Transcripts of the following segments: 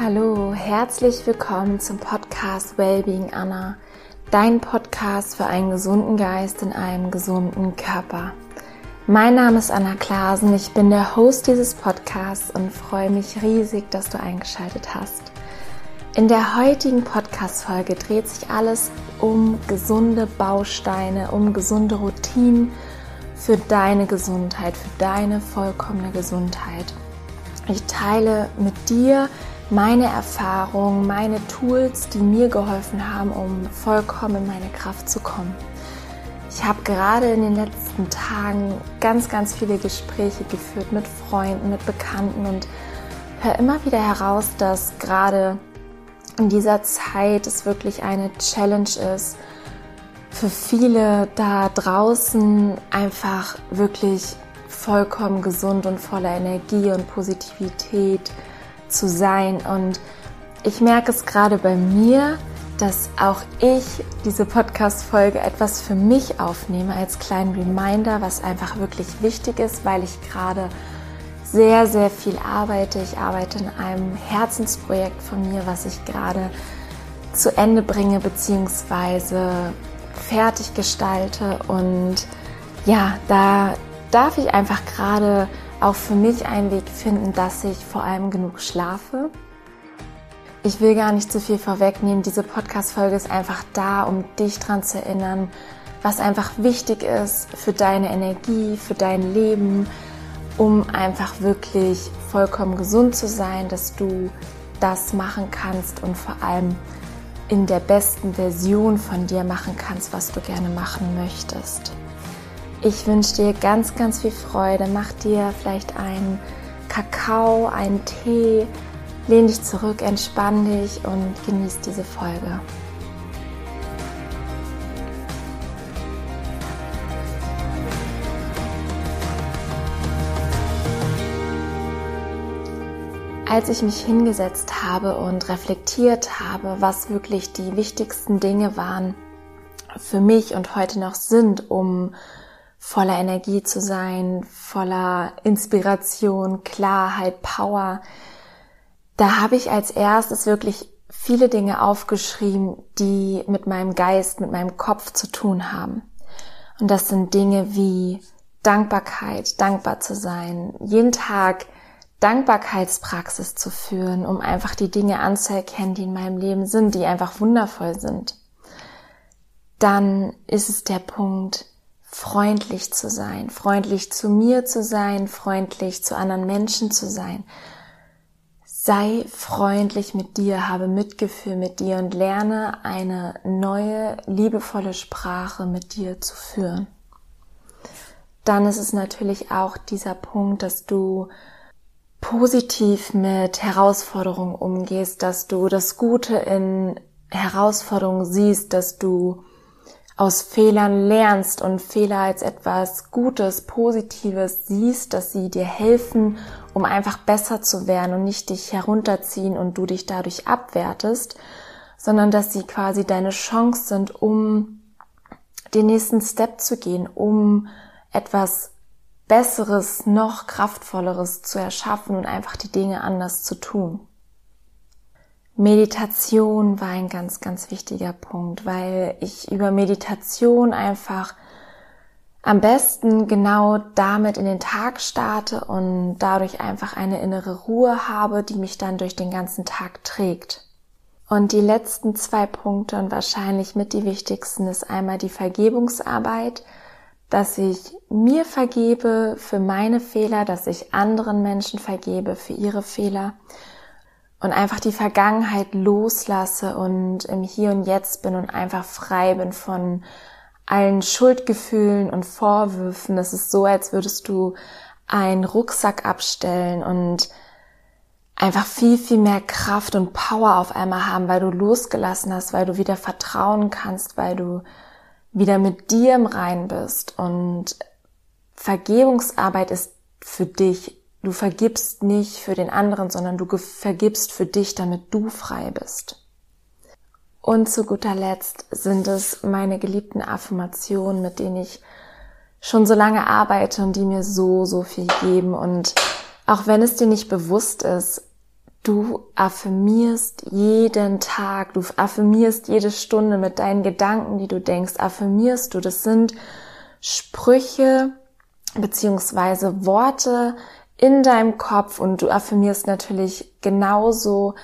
Hallo, herzlich willkommen zum Podcast Wellbeing Anna, dein Podcast für einen gesunden Geist in einem gesunden Körper. Mein Name ist Anna Klasen, ich bin der Host dieses Podcasts und freue mich riesig, dass du eingeschaltet hast. In der heutigen Podcast-Folge dreht sich alles um gesunde Bausteine, um gesunde Routinen für deine Gesundheit, für deine vollkommene Gesundheit. Ich teile mit dir meine Erfahrungen, meine Tools, die mir geholfen haben, um vollkommen in meine Kraft zu kommen. Ich habe gerade in den letzten Tagen ganz, ganz viele Gespräche geführt mit Freunden, mit Bekannten und höre immer wieder heraus, dass gerade in dieser Zeit es wirklich eine Challenge ist, für viele da draußen einfach wirklich vollkommen gesund und voller Energie und Positivität zu sein. Und ich merke es gerade bei mir, dass auch ich diese Podcast-Folge etwas für mich aufnehme als kleinen Reminder, was einfach wirklich wichtig ist, weil ich gerade sehr, sehr viel arbeite. Ich arbeite in einem Herzensprojekt von mir, was ich gerade zu Ende bringe bzw. fertig gestalte. Und ja, da darf ich einfach gerade auch für mich einen Weg finden, dass ich vor allem genug schlafe. Ich will gar nicht zu viel vorwegnehmen. Diese Podcast-Folge ist einfach da, um dich daran zu erinnern, was einfach wichtig ist für deine Energie, für dein Leben, um einfach wirklich vollkommen gesund zu sein, dass du das machen kannst und vor allem in der besten Version von dir machen kannst, was du gerne machen möchtest. Ich wünsche dir ganz, ganz viel Freude. Mach dir vielleicht einen Kakao, einen Tee, lehn dich zurück, entspann dich und genieß diese Folge. Als ich mich hingesetzt habe und reflektiert habe, was wirklich die wichtigsten Dinge waren für mich und heute noch sind, um voller Energie zu sein, voller Inspiration, Klarheit, Power. Da habe ich als erstes wirklich viele Dinge aufgeschrieben, die mit meinem Geist, mit meinem Kopf zu tun haben. Und das sind Dinge wie Dankbarkeit, dankbar zu sein, jeden Tag Dankbarkeitspraxis zu führen, um einfach die Dinge anzuerkennen, die in meinem Leben sind, die einfach wundervoll sind. Dann ist es der Punkt, freundlich zu sein, freundlich zu mir zu sein, freundlich zu anderen Menschen zu sein. Sei freundlich mit dir, habe Mitgefühl mit dir und lerne eine neue, liebevolle Sprache mit dir zu führen. Dann ist es natürlich auch dieser Punkt, dass du positiv mit Herausforderungen umgehst, dass du das Gute in Herausforderungen siehst, dass du aus Fehlern lernst und Fehler als etwas Gutes, Positives siehst, dass sie dir helfen, um einfach besser zu werden und nicht dich herunterziehen und du dich dadurch abwertest, sondern dass sie quasi deine Chance sind, um den nächsten Step zu gehen, um etwas Besseres, noch kraftvolleres zu erschaffen und einfach die Dinge anders zu tun. Meditation war ein ganz, ganz wichtiger Punkt, weil ich über Meditation einfach am besten genau damit in den Tag starte und dadurch einfach eine innere Ruhe habe, die mich dann durch den ganzen Tag trägt. Und die letzten zwei Punkte und wahrscheinlich mit die wichtigsten ist einmal die Vergebungsarbeit, dass ich mir vergebe für meine Fehler, dass ich anderen Menschen vergebe für ihre Fehler und einfach die Vergangenheit loslasse und im Hier und Jetzt bin und einfach frei bin von allen Schuldgefühlen und Vorwürfen. Das ist so, als würdest du einen Rucksack abstellen und einfach viel, viel mehr Kraft und Power auf einmal haben, weil du losgelassen hast, weil du wieder vertrauen kannst, weil du wieder mit dir im Rein bist. Und Vergebungsarbeit ist für dich Du vergibst nicht für den anderen, sondern du vergibst für dich, damit du frei bist. Und zu guter Letzt sind es meine geliebten Affirmationen, mit denen ich schon so lange arbeite und die mir so, so viel geben. Und auch wenn es dir nicht bewusst ist, Du affirmierst jeden Tag, du affirmierst jede Stunde mit deinen Gedanken, die du denkst, affirmierst du. Das sind Sprüche beziehungsweise Worte in deinem Kopf und du affirmierst natürlich genauso,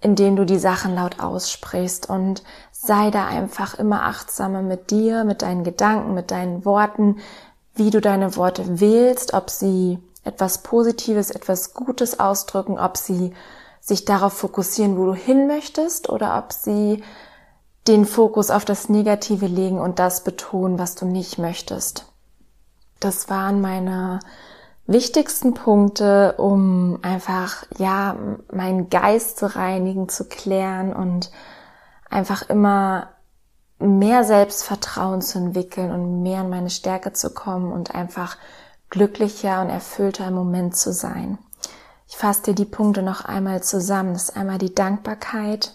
indem du die Sachen laut aussprichst und sei da einfach immer achtsamer mit dir, mit deinen Gedanken, mit deinen Worten, wie du deine Worte wählst, ob sie etwas Positives, etwas Gutes ausdrücken, ob sie sich darauf fokussieren, wo du hin möchtest oder ob sie den Fokus auf das Negative legen und das betonen, was du nicht möchtest. Das waren meine wichtigsten Punkte, um einfach, ja, meinen Geist zu reinigen, zu klären und einfach immer mehr Selbstvertrauen zu entwickeln und mehr in meine Stärke zu kommen und einfach glücklicher und erfüllter im Moment zu sein. Ich fasse dir die Punkte noch einmal zusammen. Das ist einmal die Dankbarkeit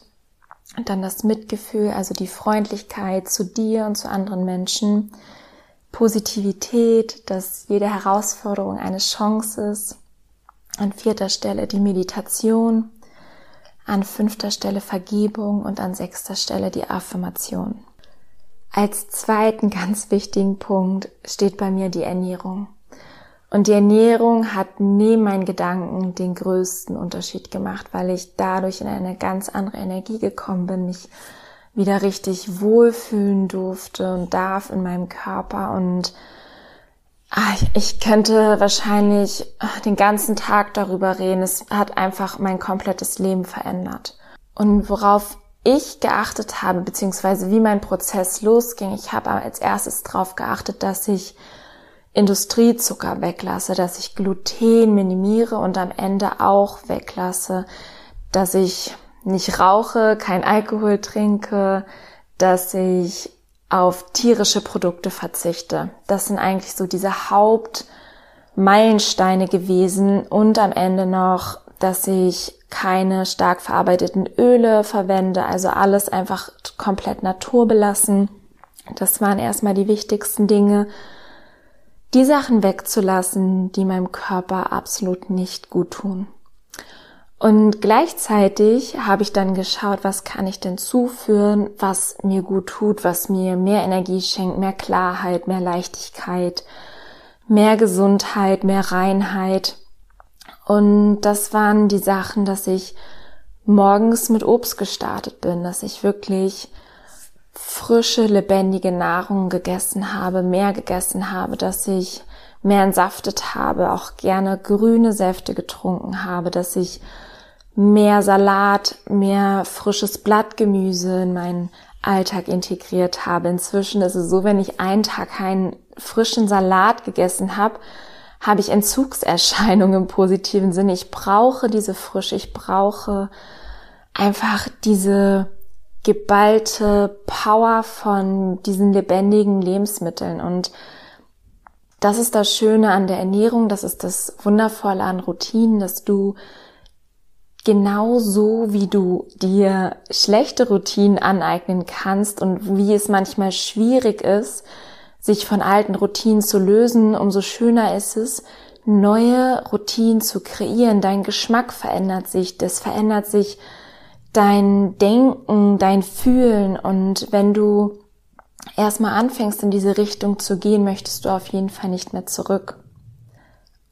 und dann das Mitgefühl, also die Freundlichkeit zu dir und zu anderen Menschen. Positivität, dass jede Herausforderung eine Chance ist. An vierter Stelle die Meditation. An fünfter Stelle Vergebung und an sechster Stelle die Affirmation. Als zweiten ganz wichtigen Punkt steht bei mir die Ernährung. Und die Ernährung hat neben meinen Gedanken den größten Unterschied gemacht, weil ich dadurch in eine ganz andere Energie gekommen bin, mich wieder richtig wohlfühlen durfte und darf in meinem Körper und ah, ich könnte wahrscheinlich ah, den ganzen Tag darüber reden. Es hat einfach mein komplettes Leben verändert. Und worauf ich geachtet habe, beziehungsweise wie mein Prozess losging, ich habe als erstes darauf geachtet, dass ich Industriezucker weglasse, dass ich Gluten minimiere und am Ende auch weglasse, dass ich nicht rauche, kein Alkohol trinke, dass ich auf tierische Produkte verzichte. Das sind eigentlich so diese Hauptmeilensteine gewesen und am Ende noch, dass ich keine stark verarbeiteten Öle verwende, also alles einfach komplett naturbelassen. Das waren erstmal die wichtigsten Dinge die Sachen wegzulassen, die meinem Körper absolut nicht gut tun. Und gleichzeitig habe ich dann geschaut, was kann ich denn zuführen, was mir gut tut, was mir mehr Energie schenkt, mehr Klarheit, mehr Leichtigkeit, mehr Gesundheit, mehr Reinheit. Und das waren die Sachen, dass ich morgens mit Obst gestartet bin, dass ich wirklich frische, lebendige Nahrung gegessen habe, mehr gegessen habe, dass ich mehr entsaftet habe, auch gerne grüne Säfte getrunken habe, dass ich mehr Salat, mehr frisches Blattgemüse in meinen Alltag integriert habe. Inzwischen ist es so, wenn ich einen Tag keinen frischen Salat gegessen habe, habe ich Entzugserscheinungen im positiven Sinne. Ich brauche diese Frische, ich brauche einfach diese geballte Power von diesen lebendigen Lebensmitteln. Und das ist das Schöne an der Ernährung, das ist das Wundervolle an Routinen, dass du genau so, wie du dir schlechte Routinen aneignen kannst und wie es manchmal schwierig ist, sich von alten Routinen zu lösen, umso schöner ist es, neue Routinen zu kreieren. Dein Geschmack verändert sich, das verändert sich dein Denken, dein Fühlen und wenn du erstmal anfängst in diese Richtung zu gehen, möchtest du auf jeden Fall nicht mehr zurück.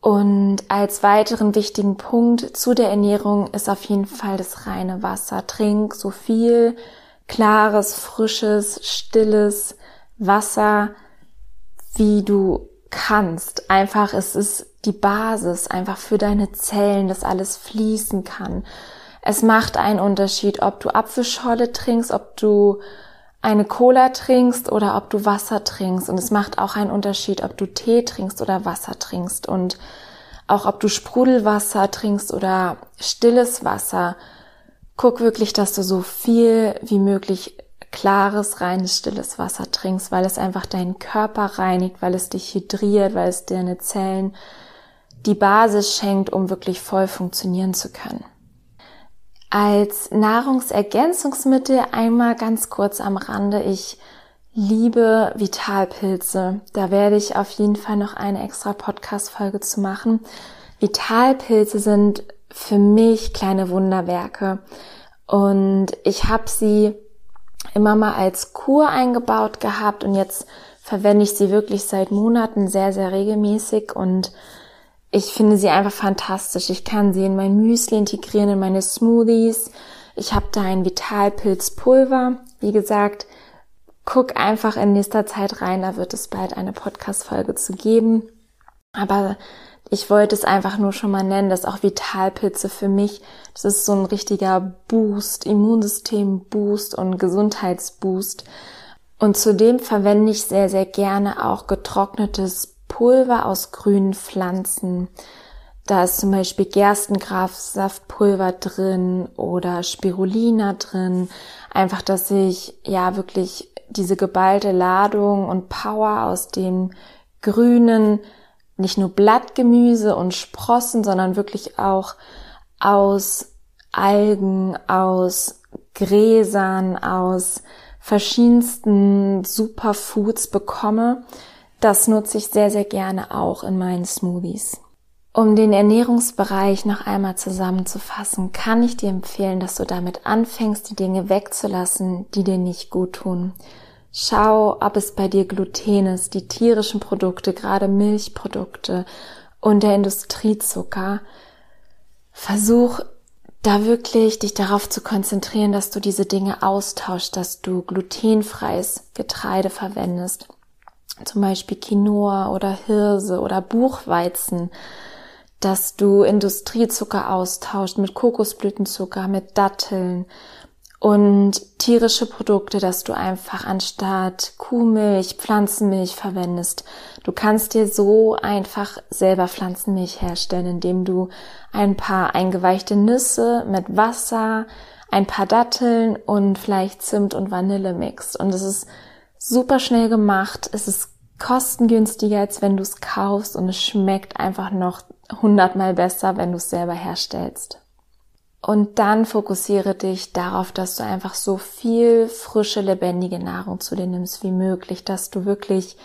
Und als weiteren wichtigen Punkt zu der Ernährung ist auf jeden Fall das reine Wasser. Trink so viel klares, frisches, stilles Wasser, wie du kannst. Einfach, es ist die Basis einfach für deine Zellen, dass alles fließen kann. Es macht einen Unterschied, ob du Apfelschorle trinkst, ob du eine Cola trinkst oder ob du Wasser trinkst. Und es macht auch einen Unterschied, ob du Tee trinkst oder Wasser trinkst. Und auch ob du Sprudelwasser trinkst oder stilles Wasser. Guck wirklich, dass du so viel wie möglich klares, reines, stilles Wasser trinkst, weil es einfach deinen Körper reinigt, weil es dich hydriert, weil es deine Zellen die Basis schenkt, um wirklich voll funktionieren zu können. Als Nahrungsergänzungsmittel einmal ganz kurz am Rande. Ich liebe Vitalpilze. Da werde ich auf jeden Fall noch eine extra Podcast-Folge zu machen. Vitalpilze sind für mich kleine Wunderwerke. Und ich habe sie immer mal als Kur eingebaut gehabt und jetzt verwende ich sie wirklich seit Monaten sehr, sehr regelmäßig und ich finde sie einfach fantastisch. Ich kann sie in mein Müsli integrieren, in meine Smoothies. Ich habe da ein Vitalpilzpulver. Wie gesagt, guck einfach in nächster Zeit rein, da wird es bald eine Podcast-Folge zu geben. Aber ich wollte es einfach nur schon mal nennen, dass auch Vitalpilze für mich, das ist so ein richtiger Boost, Immunsystem-Boost und Gesundheitsboost. Und zudem verwende ich sehr, sehr gerne auch getrocknetes Pulver aus grünen Pflanzen. Da ist zum Beispiel Gerstengrafsaftpulver drin oder Spirulina drin. Einfach, dass ich ja wirklich diese geballte Ladung und Power aus dem grünen nicht nur Blattgemüse und Sprossen, sondern wirklich auch aus Algen, aus Gräsern, aus verschiedensten Superfoods bekomme. Das nutze ich sehr, sehr gerne auch in meinen Smoothies. Um den Ernährungsbereich noch einmal zusammenzufassen, kann ich dir empfehlen, dass du damit anfängst, die Dinge wegzulassen, die dir nicht gut tun. Schau, ob es bei dir Gluten ist, die tierischen Produkte, gerade Milchprodukte und der Industriezucker. Versuch da wirklich dich darauf zu konzentrieren, dass du diese Dinge austauschst, dass du glutenfreies Getreide verwendest. Zum Beispiel Quinoa oder Hirse oder Buchweizen, dass du Industriezucker austauscht mit Kokosblütenzucker, mit Datteln und tierische Produkte, dass du einfach anstatt Kuhmilch Pflanzenmilch verwendest. Du kannst dir so einfach selber Pflanzenmilch herstellen, indem du ein paar eingeweichte Nüsse mit Wasser, ein paar Datteln und vielleicht Zimt und Vanille mixt. Und es ist super schnell gemacht. Es ist kostengünstiger, als wenn du es kaufst und es schmeckt einfach noch hundertmal besser, wenn du es selber herstellst. Und dann fokussiere dich darauf, dass du einfach so viel frische, lebendige Nahrung zu dir nimmst wie möglich, dass du wirklich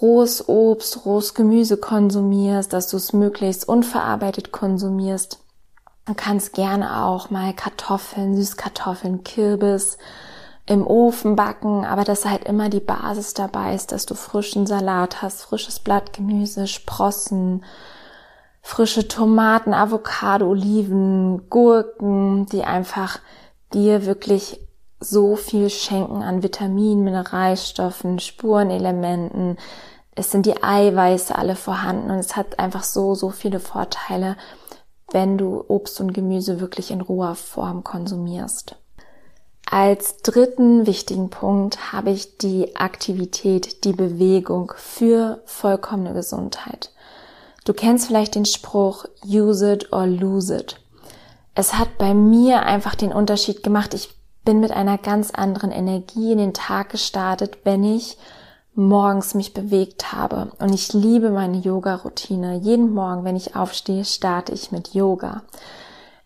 rohes Obst, rohes Gemüse konsumierst, dass du es möglichst unverarbeitet konsumierst. Du kannst gerne auch mal Kartoffeln, Süßkartoffeln, Kürbis im Ofen backen, aber dass halt immer die Basis dabei ist, dass du frischen Salat hast, frisches Blattgemüse, Sprossen, frische Tomaten, Avocado, Oliven, Gurken, die einfach dir wirklich so viel schenken an Vitaminen, Mineralstoffen, Spurenelementen. Es sind die Eiweiße alle vorhanden und es hat einfach so, so viele Vorteile, wenn du Obst und Gemüse wirklich in roher Form konsumierst. Als dritten wichtigen Punkt habe ich die Aktivität, die Bewegung für vollkommene Gesundheit. Du kennst vielleicht den Spruch use it or lose it. Es hat bei mir einfach den Unterschied gemacht. Ich bin mit einer ganz anderen Energie in den Tag gestartet, wenn ich morgens mich bewegt habe. Und ich liebe meine Yoga-Routine. Jeden Morgen, wenn ich aufstehe, starte ich mit Yoga.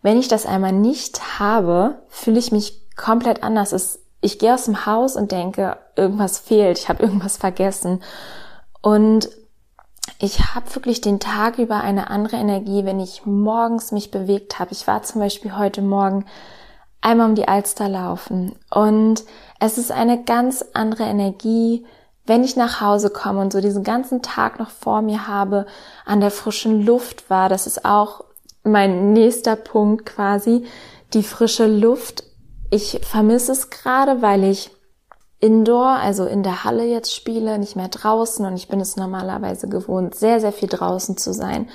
Wenn ich das einmal nicht habe, fühle ich mich komplett anders. Ich gehe aus dem Haus und denke, irgendwas fehlt, ich habe irgendwas vergessen. Und ich habe wirklich den Tag über eine andere Energie, wenn ich morgens mich bewegt habe. Ich war zum Beispiel heute Morgen einmal um die Alster laufen und es ist eine ganz andere Energie, wenn ich nach Hause komme und so diesen ganzen Tag noch vor mir habe, an der frischen Luft war. Das ist auch mein nächster Punkt quasi, die frische Luft. Ich vermisse es gerade, weil ich Indoor, also in der Halle jetzt spiele, nicht mehr draußen und ich bin es normalerweise gewohnt, sehr, sehr viel draußen zu sein.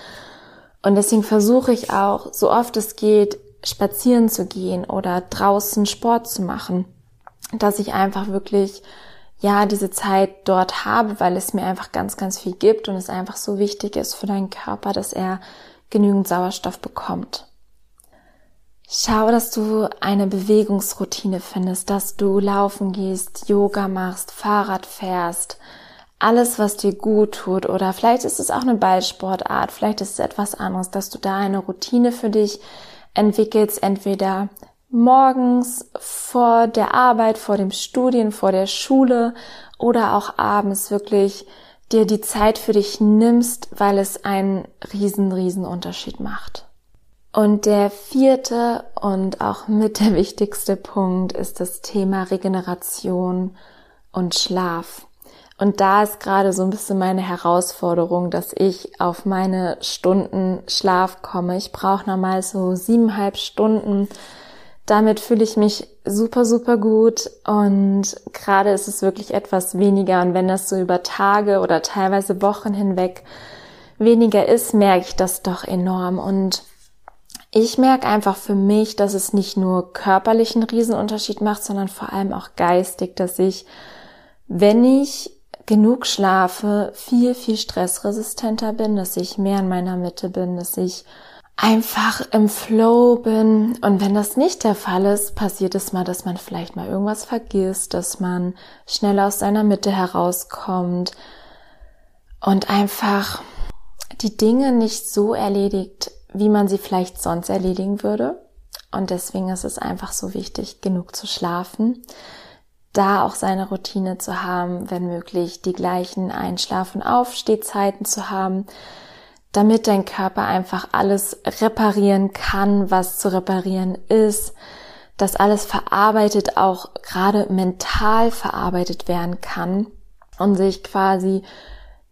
Und deswegen versuche ich auch, so oft es geht, spazieren zu gehen oder draußen Sport zu machen, dass ich einfach wirklich ja, diese Zeit dort habe, weil es mir einfach ganz, ganz viel gibt und es einfach so wichtig ist für deinen Körper, dass er genügend Sauerstoff bekommt. Schau, dass du eine Bewegungsroutine findest, dass du laufen gehst, Yoga machst, Fahrrad fährst, alles, was dir gut tut. Oder vielleicht ist es auch eine Ballsportart, vielleicht ist es etwas anderes, dass du da eine Routine für dich entwickelst, entweder morgens vor der Arbeit, vor dem Studien, vor der Schule oder auch abends wirklich dir die Zeit für dich nimmst, weil es einen riesen, riesen Unterschied macht. Und der vierte und auch mit der wichtigste Punkt ist das Thema Regeneration und Schlaf. Und da ist gerade so ein bisschen meine Herausforderung, dass ich auf meine Stunden Schlaf komme. Ich brauche normal so siebeneinhalb Stunden. Damit fühle ich mich super, super gut. Und gerade ist es wirklich etwas weniger. Und wenn das so über Tage oder teilweise Wochen hinweg weniger ist, merke ich das doch enorm. Und ich merke einfach für mich, dass es nicht nur körperlich einen Riesenunterschied macht, sondern vor allem auch geistig, dass ich, wenn ich genug schlafe, viel, viel stressresistenter bin, dass ich mehr in meiner Mitte bin, dass ich einfach im Flow bin. Und wenn das nicht der Fall ist, passiert es mal, dass man vielleicht mal irgendwas vergisst, dass man schnell aus seiner Mitte herauskommt und einfach die Dinge nicht so erledigt, wie man sie vielleicht sonst erledigen würde. Und deswegen ist es einfach so wichtig, genug zu schlafen, da auch seine Routine zu haben, wenn möglich die gleichen Einschlaf- und Aufstehzeiten zu haben, damit dein Körper einfach alles reparieren kann, was zu reparieren ist, dass alles verarbeitet, auch gerade mental verarbeitet werden kann und sich quasi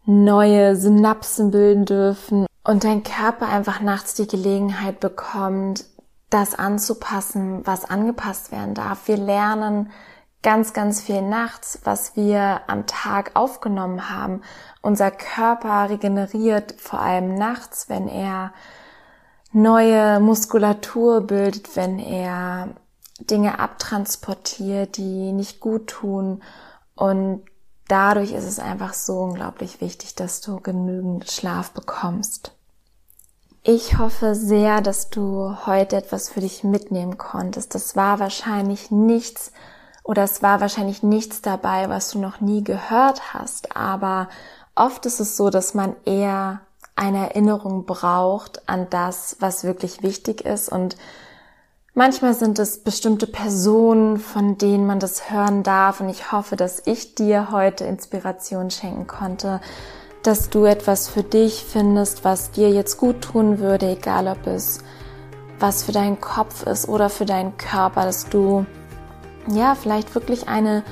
neue Synapsen bilden dürfen und dein Körper einfach nachts die Gelegenheit bekommt, das anzupassen, was angepasst werden darf. Wir lernen ganz, ganz viel nachts, was wir am Tag aufgenommen haben. Unser Körper regeneriert vor allem nachts, wenn er neue Muskulatur bildet, wenn er Dinge abtransportiert, die nicht gut tun. Und dadurch ist es einfach so unglaublich wichtig, dass du genügend Schlaf bekommst. Ich hoffe sehr, dass du heute etwas für dich mitnehmen konntest. Das war wahrscheinlich nichts oder es war wahrscheinlich nichts dabei, was du noch nie gehört hast. Aber oft ist es so, dass man eher eine Erinnerung braucht an das, was wirklich wichtig ist. Und manchmal sind es bestimmte Personen, von denen man das hören darf. Und ich hoffe, dass ich dir heute Inspiration schenken konnte, dass du etwas für dich findest, was dir jetzt gut tun würde, egal ob es was für deinen Kopf ist oder für deinen Körper, dass du ja vielleicht wirklich eine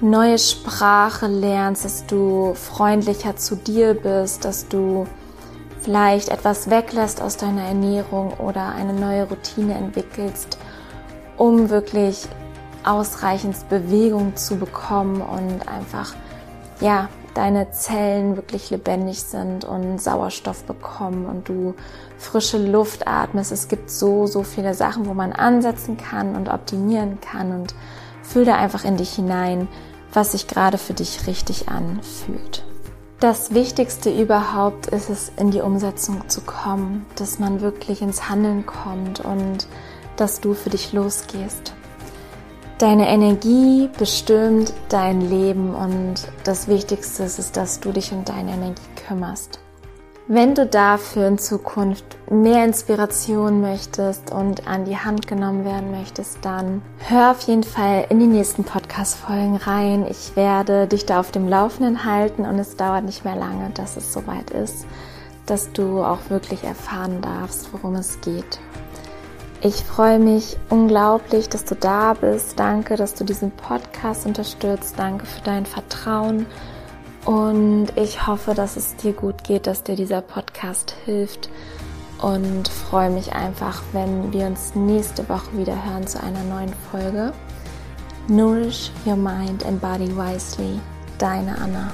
neue Sprache lernst, dass du freundlicher zu dir bist, dass du vielleicht etwas weglässt aus deiner Ernährung oder eine neue Routine entwickelst, um wirklich ausreichend Bewegung zu bekommen und einfach ja deine Zellen wirklich lebendig sind und Sauerstoff bekommen und du frische Luft atmest. Es gibt so, so viele Sachen, wo man ansetzen kann und optimieren kann und fühl da einfach in dich hinein, was sich gerade für dich richtig anfühlt. Das Wichtigste überhaupt ist es, in die Umsetzung zu kommen, dass man wirklich ins Handeln kommt und dass du für dich losgehst. Deine Energie bestimmt dein Leben und das Wichtigste ist, dass du dich um deine Energie kümmerst. Wenn du dafür in Zukunft mehr Inspiration möchtest und an die Hand genommen werden möchtest, dann hör auf jeden Fall in die nächsten Podcast-Folgen rein. Ich werde dich da auf dem Laufenden halten und es dauert nicht mehr lange, dass es soweit ist, dass du auch wirklich erfahren darfst, worum es geht. Ich freue mich unglaublich, dass du da bist. Danke, dass du diesen Podcast unterstützt. Danke für dein Vertrauen. Und ich hoffe, dass es dir gut geht, dass dir dieser Podcast hilft. Und freue mich einfach, wenn wir uns nächste Woche wieder hören zu einer neuen Folge. Nourish your mind and body wisely. Deine Anna.